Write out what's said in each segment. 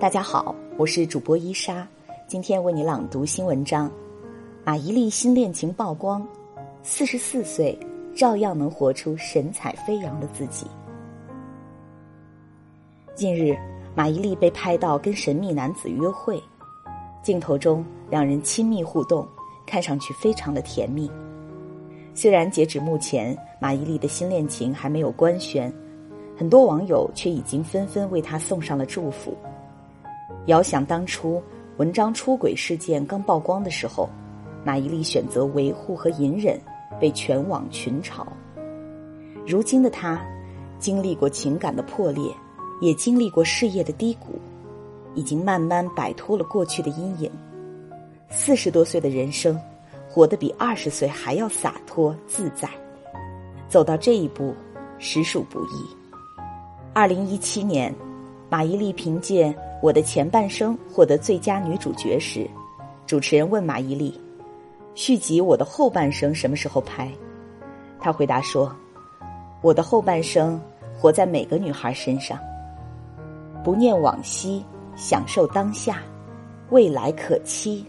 大家好，我是主播伊莎，今天为你朗读新文章。马伊琍新恋情曝光，四十四岁照样能活出神采飞扬的自己。近日，马伊琍被拍到跟神秘男子约会，镜头中两人亲密互动，看上去非常的甜蜜。虽然截止目前，马伊琍的新恋情还没有官宣，很多网友却已经纷纷为她送上了祝福。遥想当初，文章出轨事件刚曝光的时候，马伊琍选择维护和隐忍，被全网群嘲。如今的她，经历过情感的破裂，也经历过事业的低谷，已经慢慢摆脱了过去的阴影。四十多岁的人生，活得比二十岁还要洒脱自在。走到这一步，实属不易。二零一七年，马伊琍凭借。我的前半生获得最佳女主角时，主持人问马伊琍：“续集我的后半生什么时候拍？”她回答说：“我的后半生活在每个女孩身上，不念往昔，享受当下，未来可期。”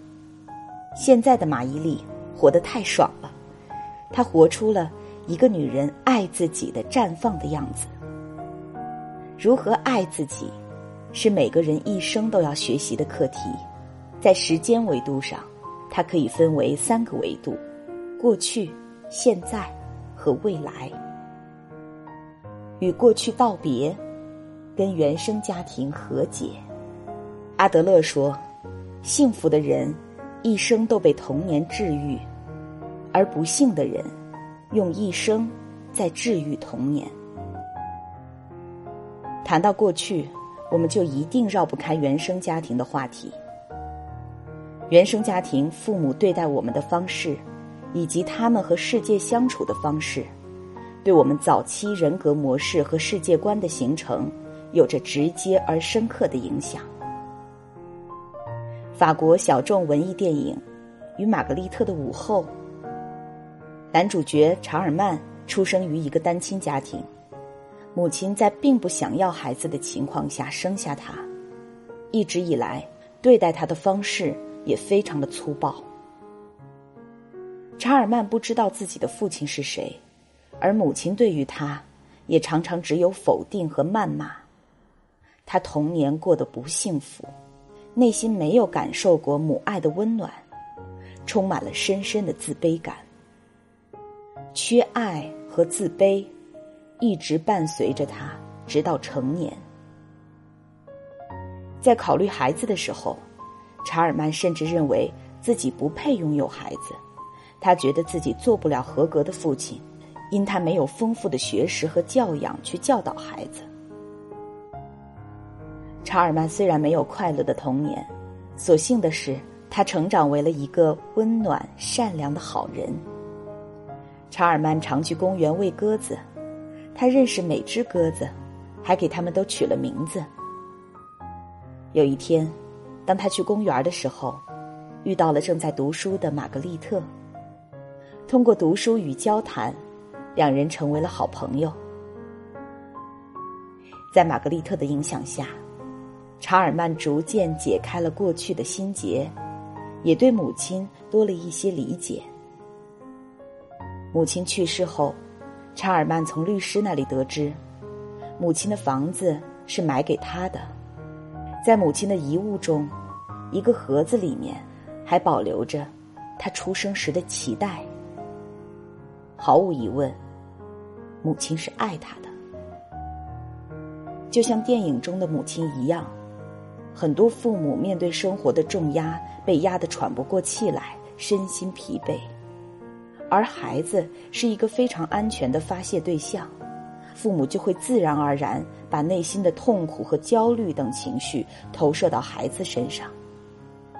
现在的马伊琍活得太爽了，她活出了一个女人爱自己的绽放的样子。如何爱自己？是每个人一生都要学习的课题，在时间维度上，它可以分为三个维度：过去、现在和未来。与过去道别，跟原生家庭和解。阿德勒说，幸福的人一生都被童年治愈，而不幸的人用一生在治愈童年。谈到过去。我们就一定绕不开原生家庭的话题。原生家庭父母对待我们的方式，以及他们和世界相处的方式，对我们早期人格模式和世界观的形成有着直接而深刻的影响。法国小众文艺电影《与玛格丽特的午后》，男主角查尔曼出生于一个单亲家庭。母亲在并不想要孩子的情况下生下他，一直以来对待他的方式也非常的粗暴。查尔曼不知道自己的父亲是谁，而母亲对于他也常常只有否定和谩骂。他童年过得不幸福，内心没有感受过母爱的温暖，充满了深深的自卑感，缺爱和自卑。一直伴随着他，直到成年。在考虑孩子的时候，查尔曼甚至认为自己不配拥有孩子。他觉得自己做不了合格的父亲，因他没有丰富的学识和教养去教导孩子。查尔曼虽然没有快乐的童年，所幸的是，他成长为了一个温暖善良的好人。查尔曼常去公园喂鸽子。他认识每只鸽子，还给他们都取了名字。有一天，当他去公园的时候，遇到了正在读书的玛格丽特。通过读书与交谈，两人成为了好朋友。在玛格丽特的影响下，查尔曼逐渐解开了过去的心结，也对母亲多了一些理解。母亲去世后。查尔曼从律师那里得知，母亲的房子是买给他的，在母亲的遗物中，一个盒子里面还保留着他出生时的脐带。毫无疑问，母亲是爱他的，就像电影中的母亲一样。很多父母面对生活的重压，被压得喘不过气来，身心疲惫。而孩子是一个非常安全的发泄对象，父母就会自然而然把内心的痛苦和焦虑等情绪投射到孩子身上，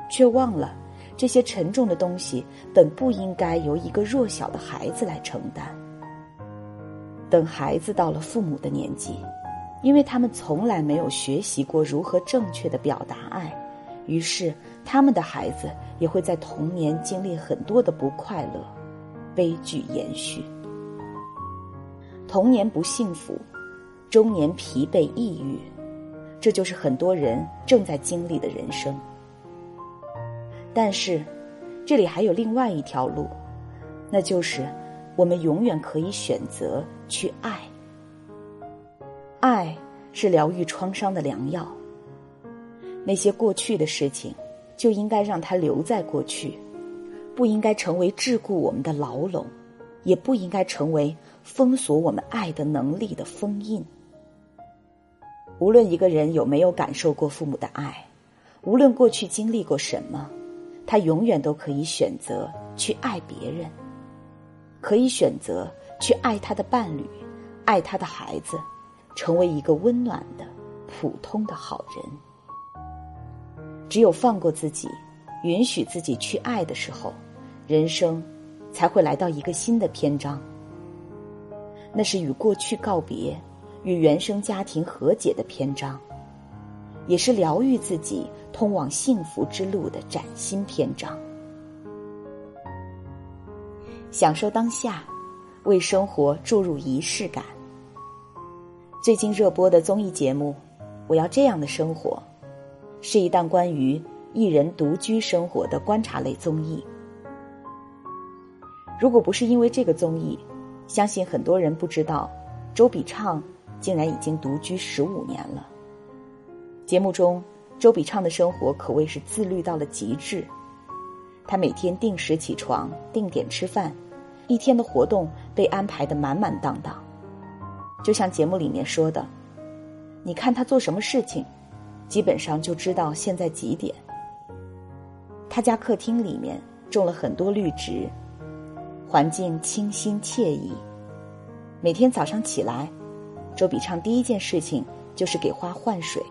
却忘了这些沉重的东西本不应该由一个弱小的孩子来承担。等孩子到了父母的年纪，因为他们从来没有学习过如何正确的表达爱，于是他们的孩子也会在童年经历很多的不快乐。悲剧延续，童年不幸福，中年疲惫抑郁，这就是很多人正在经历的人生。但是，这里还有另外一条路，那就是我们永远可以选择去爱。爱是疗愈创伤的良药。那些过去的事情，就应该让它留在过去，不应该成为桎梏我们的牢笼，也不应该成为封锁我们爱的能力的封印。无论一个人有没有感受过父母的爱，无论过去经历过什么，他永远都可以选择去爱别人，可以选择去爱他的伴侣，爱他的孩子，成为一个温暖的、普通的好人。只有放过自己，允许自己去爱的时候，人生才会来到一个新的篇章。那是与过去告别、与原生家庭和解的篇章，也是疗愈自己、通往幸福之路的崭新篇章。享受当下，为生活注入仪式感。最近热播的综艺节目《我要这样的生活》。是一档关于一人独居生活的观察类综艺。如果不是因为这个综艺，相信很多人不知道，周笔畅竟然已经独居十五年了。节目中，周笔畅的生活可谓是自律到了极致。他每天定时起床，定点吃饭，一天的活动被安排的满满当当。就像节目里面说的：“你看他做什么事情。”基本上就知道现在几点。他家客厅里面种了很多绿植，环境清新惬意。每天早上起来，周笔畅第一件事情就是给花换水，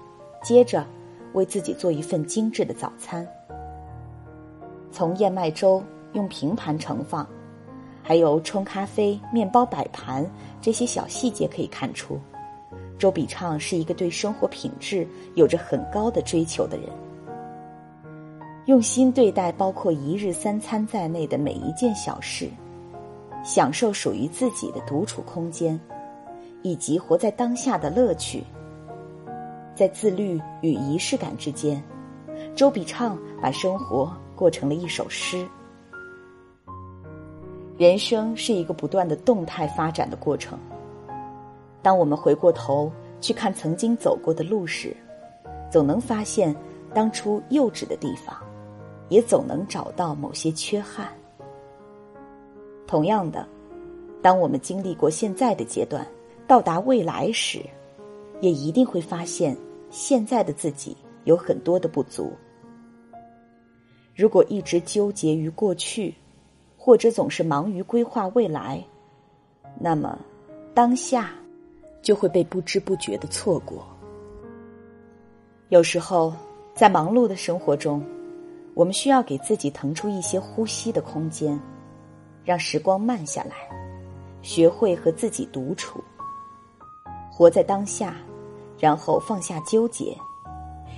接着为自己做一份精致的早餐。从燕麦粥用平盘盛放，还有冲咖啡、面包摆盘这些小细节可以看出。周笔畅是一个对生活品质有着很高的追求的人，用心对待包括一日三餐在内的每一件小事，享受属于自己的独处空间，以及活在当下的乐趣。在自律与仪式感之间，周笔畅把生活过成了一首诗。人生是一个不断的动态发展的过程。当我们回过头去看曾经走过的路时，总能发现当初幼稚的地方，也总能找到某些缺憾。同样的，当我们经历过现在的阶段，到达未来时，也一定会发现现在的自己有很多的不足。如果一直纠结于过去，或者总是忙于规划未来，那么当下。就会被不知不觉的错过。有时候，在忙碌的生活中，我们需要给自己腾出一些呼吸的空间，让时光慢下来，学会和自己独处，活在当下，然后放下纠结，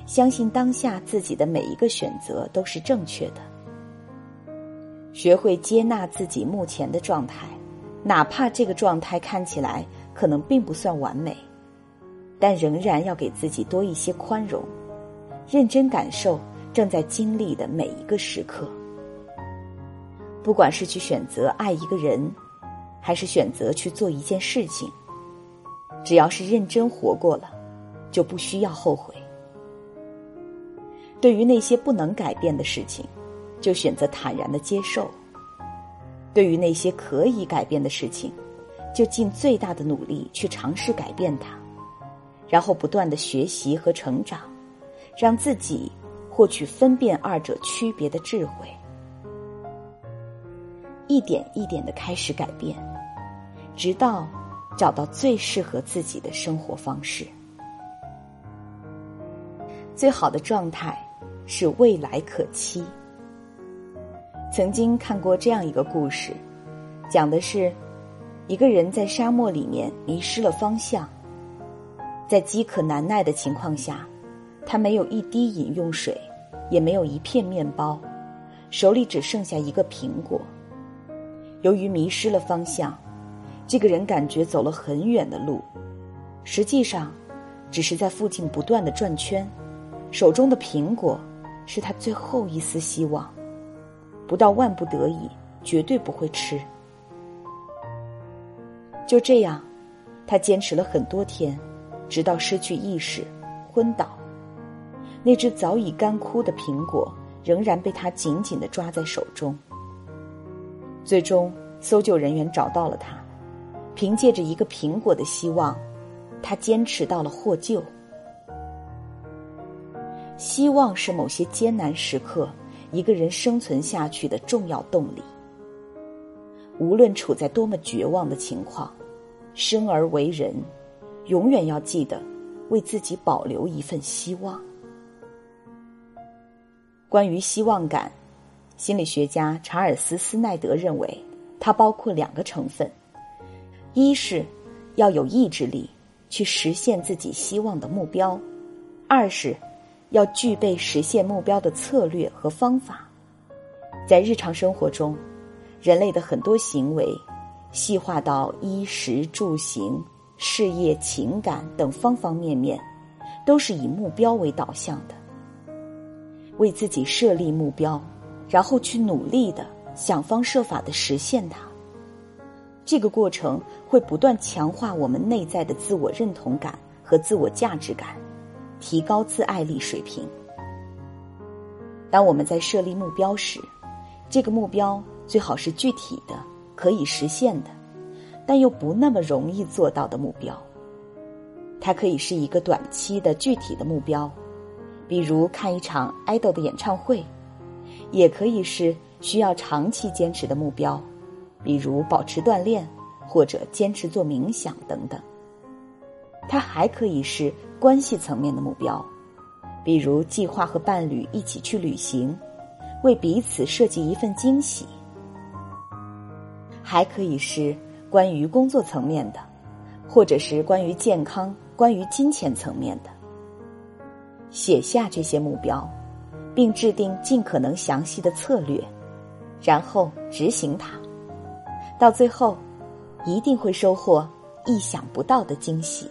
相信当下自己的每一个选择都是正确的，学会接纳自己目前的状态，哪怕这个状态看起来。可能并不算完美，但仍然要给自己多一些宽容，认真感受正在经历的每一个时刻。不管是去选择爱一个人，还是选择去做一件事情，只要是认真活过了，就不需要后悔。对于那些不能改变的事情，就选择坦然的接受；对于那些可以改变的事情，就尽最大的努力去尝试改变它，然后不断的学习和成长，让自己获取分辨二者区别的智慧，一点一点的开始改变，直到找到最适合自己的生活方式。最好的状态是未来可期。曾经看过这样一个故事，讲的是。一个人在沙漠里面迷失了方向，在饥渴难耐的情况下，他没有一滴饮用水，也没有一片面包，手里只剩下一个苹果。由于迷失了方向，这个人感觉走了很远的路，实际上只是在附近不断的转圈，手中的苹果是他最后一丝希望，不到万不得已，绝对不会吃。就这样，他坚持了很多天，直到失去意识，昏倒。那只早已干枯的苹果仍然被他紧紧的抓在手中。最终，搜救人员找到了他，凭借着一个苹果的希望，他坚持到了获救。希望是某些艰难时刻一个人生存下去的重要动力。无论处在多么绝望的情况。生而为人，永远要记得为自己保留一份希望。关于希望感，心理学家查尔斯·斯奈德认为，它包括两个成分：一是要有意志力去实现自己希望的目标；二是要具备实现目标的策略和方法。在日常生活中，人类的很多行为。细化到衣食住行、事业、情感等方方面面，都是以目标为导向的。为自己设立目标，然后去努力的想方设法的实现它。这个过程会不断强化我们内在的自我认同感和自我价值感，提高自爱力水平。当我们在设立目标时，这个目标最好是具体的。可以实现的，但又不那么容易做到的目标。它可以是一个短期的具体的目标，比如看一场爱豆的演唱会；也可以是需要长期坚持的目标，比如保持锻炼或者坚持做冥想等等。它还可以是关系层面的目标，比如计划和伴侣一起去旅行，为彼此设计一份惊喜。还可以是关于工作层面的，或者是关于健康、关于金钱层面的。写下这些目标，并制定尽可能详细的策略，然后执行它。到最后，一定会收获意想不到的惊喜。